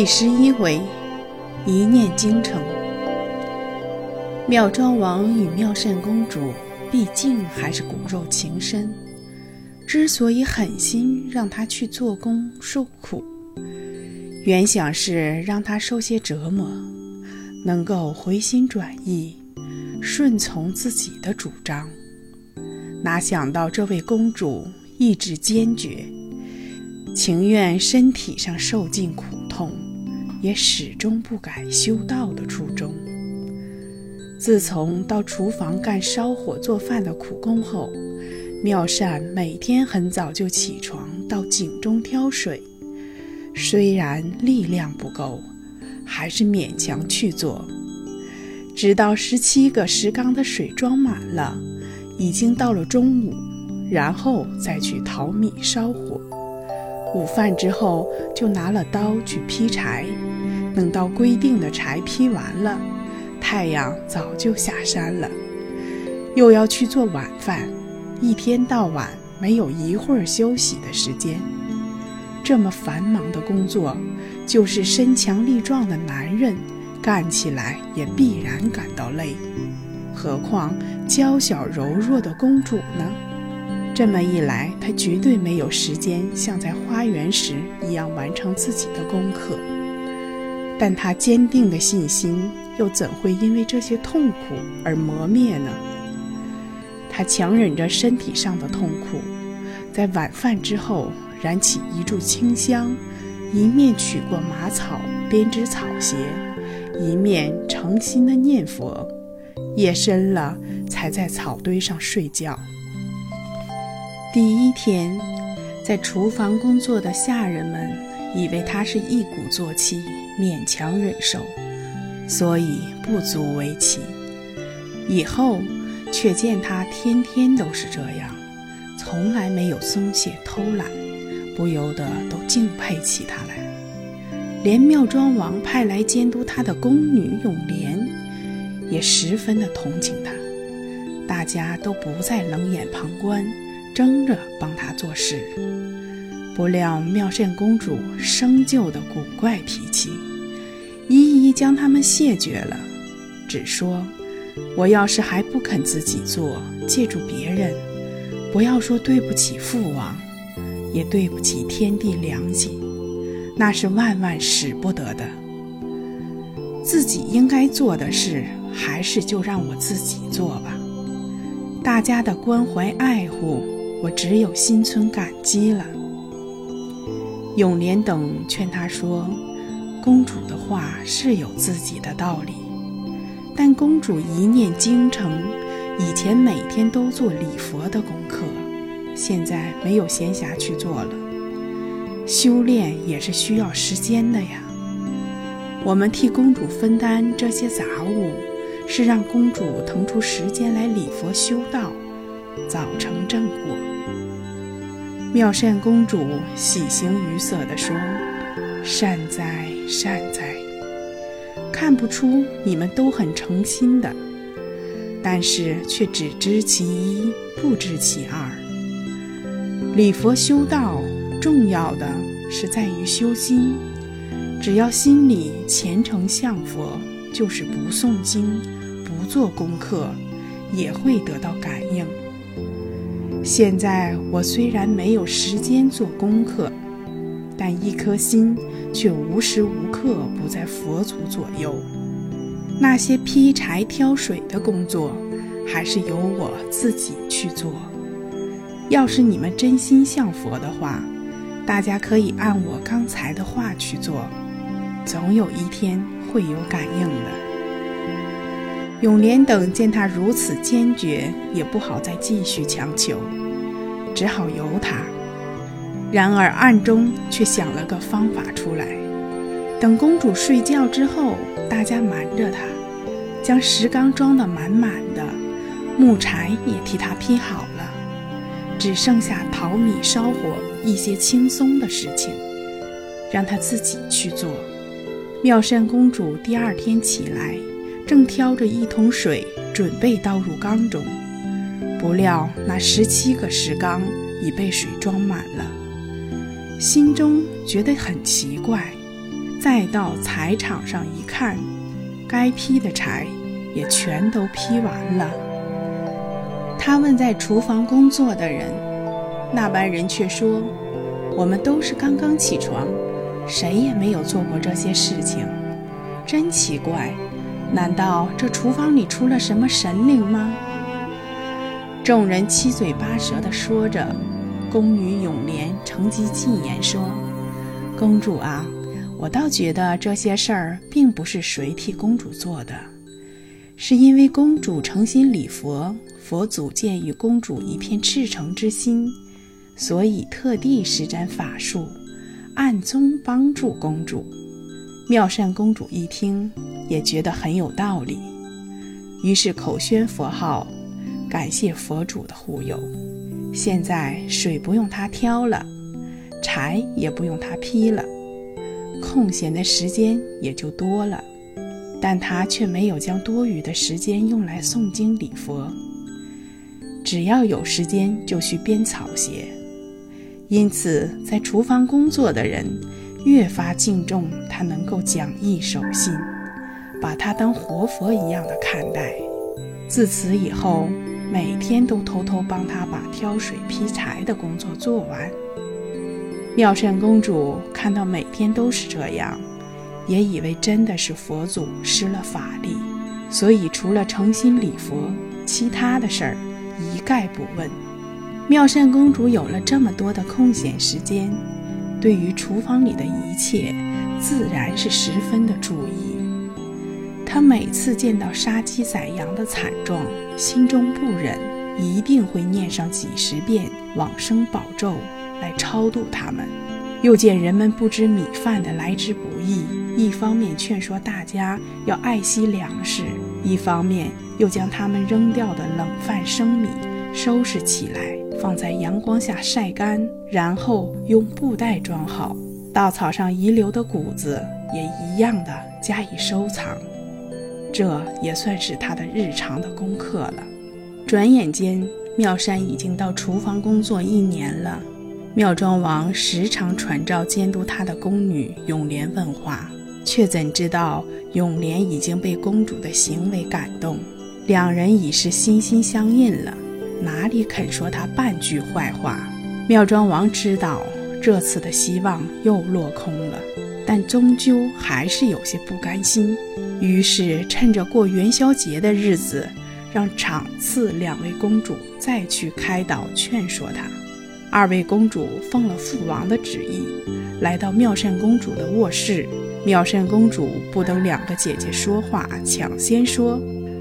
第十一回，一念京城。妙庄王与妙善公主，毕竟还是骨肉情深。之所以狠心让她去做工受苦，原想是让她受些折磨，能够回心转意，顺从自己的主张。哪想到这位公主意志坚决，情愿身体上受尽苦痛，也始终不改修道的初衷。自从到厨房干烧火做饭的苦工后，妙善每天很早就起床到井中挑水，虽然力量不够，还是勉强去做。直到十七个石缸的水装满了，已经到了中午，然后再去淘米烧火。午饭之后就拿了刀去劈柴，等到规定的柴劈完了，太阳早就下山了，又要去做晚饭。一天到晚没有一会儿休息的时间，这么繁忙的工作，就是身强力壮的男人干起来也必然感到累，何况娇小柔弱的公主呢？这么一来，她绝对没有时间像在花园时一样完成自己的功课。但他坚定的信心又怎会因为这些痛苦而磨灭呢？他强忍着身体上的痛苦，在晚饭之后燃起一炷清香，一面取过马草编织草鞋，一面诚心的念佛。夜深了，才在草堆上睡觉。第一天，在厨房工作的下人们以为他是一鼓作气，勉强忍受，所以不足为奇。以后。却见他天天都是这样，从来没有松懈偷懒，不由得都敬佩起他来。连妙庄王派来监督他的宫女永莲，也十分的同情他。大家都不再冷眼旁观，争着帮他做事。不料妙善公主生就的古怪脾气，一一将他们谢绝了，只说。我要是还不肯自己做，借助别人，不要说对不起父王，也对不起天地良心，那是万万使不得的。自己应该做的事，还是就让我自己做吧。大家的关怀爱护，我只有心存感激了。永莲等劝他说：“公主的话是有自己的道理。”但公主一念京城，以前每天都做礼佛的功课，现在没有闲暇去做了。修炼也是需要时间的呀。我们替公主分担这些杂物，是让公主腾出时间来礼佛修道，早成正果。妙善公主喜形于色地说：“善哉，善哉。”看不出你们都很诚心的，但是却只知其一，不知其二。礼佛修道，重要的是在于修心。只要心里虔诚向佛，就是不诵经、不做功课，也会得到感应。现在我虽然没有时间做功课，但一颗心。却无时无刻不在佛祖左右。那些劈柴挑水的工作，还是由我自己去做。要是你们真心向佛的话，大家可以按我刚才的话去做，总有一天会有感应的。永莲等见他如此坚决，也不好再继续强求，只好由他。然而暗中却想了个方法出来。等公主睡觉之后，大家瞒着她，将石缸装得满满的，木柴也替她劈好了，只剩下淘米烧火一些轻松的事情，让她自己去做。妙善公主第二天起来，正挑着一桶水准备倒入缸中，不料那十七个石缸已被水装满了。心中觉得很奇怪，再到柴场上一看，该劈的柴也全都劈完了。他问在厨房工作的人，那班人却说：“我们都是刚刚起床，谁也没有做过这些事情，真奇怪。难道这厨房里出了什么神灵吗？”众人七嘴八舌地说着，宫女永莲乘机进言说：“公主啊，我倒觉得这些事儿并不是谁替公主做的，是因为公主诚心礼佛，佛祖见于公主一片赤诚之心，所以特地施展法术，暗中帮助公主。”妙善公主一听，也觉得很有道理，于是口宣佛号。感谢佛主的护佑，现在水不用她挑了，柴也不用她劈了，空闲的时间也就多了。但她却没有将多余的时间用来诵经礼佛，只要有时间就去编草鞋。因此，在厨房工作的人越发敬重他能够讲义守信，把他当活佛一样的看待。自此以后。每天都偷偷帮他把挑水劈柴的工作做完。妙善公主看到每天都是这样，也以为真的是佛祖施了法力，所以除了诚心礼佛，其他的事儿一概不问。妙善公主有了这么多的空闲时间，对于厨房里的一切，自然是十分的注意。他每次见到杀鸡宰羊的惨状，心中不忍，一定会念上几十遍往生宝咒来超度他们。又见人们不知米饭的来之不易，一方面劝说大家要爱惜粮食，一方面又将他们扔掉的冷饭生米收拾起来，放在阳光下晒干，然后用布袋装好。稻草上遗留的谷子也一样的加以收藏。这也算是他的日常的功课了。转眼间，妙山已经到厨房工作一年了。妙庄王时常传召监督他的宫女永莲问话，却怎知道永莲已经被公主的行为感动，两人已是心心相印了，哪里肯说他半句坏话？妙庄王知道这次的希望又落空了，但终究还是有些不甘心。于是，趁着过元宵节的日子，让场次两位公主再去开导劝说他。二位公主奉了父王的旨意，来到妙善公主的卧室。妙善公主不等两个姐姐说话，抢先说：“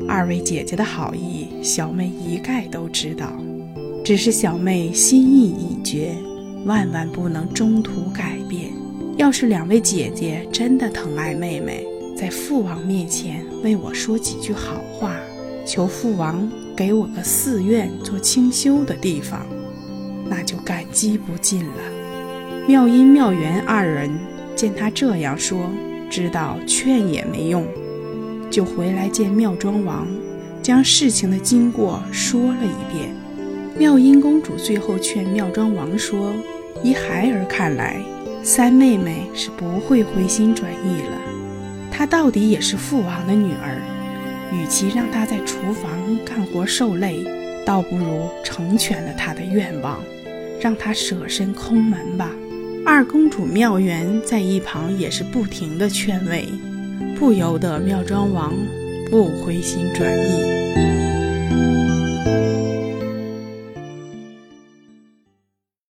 二位姐姐的好意，小妹一概都知道，只是小妹心意已决，万万不能中途改变。要是两位姐姐真的疼爱妹妹，”在父王面前为我说几句好话，求父王给我个寺院做清修的地方，那就感激不尽了。妙音、妙缘二人见他这样说，知道劝也没用，就回来见妙庄王，将事情的经过说了一遍。妙音公主最后劝妙庄王说：“依孩儿看来，三妹妹是不会回心转意了。”她到底也是父王的女儿，与其让她在厨房干活受累，倒不如成全了她的愿望，让她舍身空门吧。二公主妙缘在一旁也是不停的劝慰，不由得妙庄王不回心转意。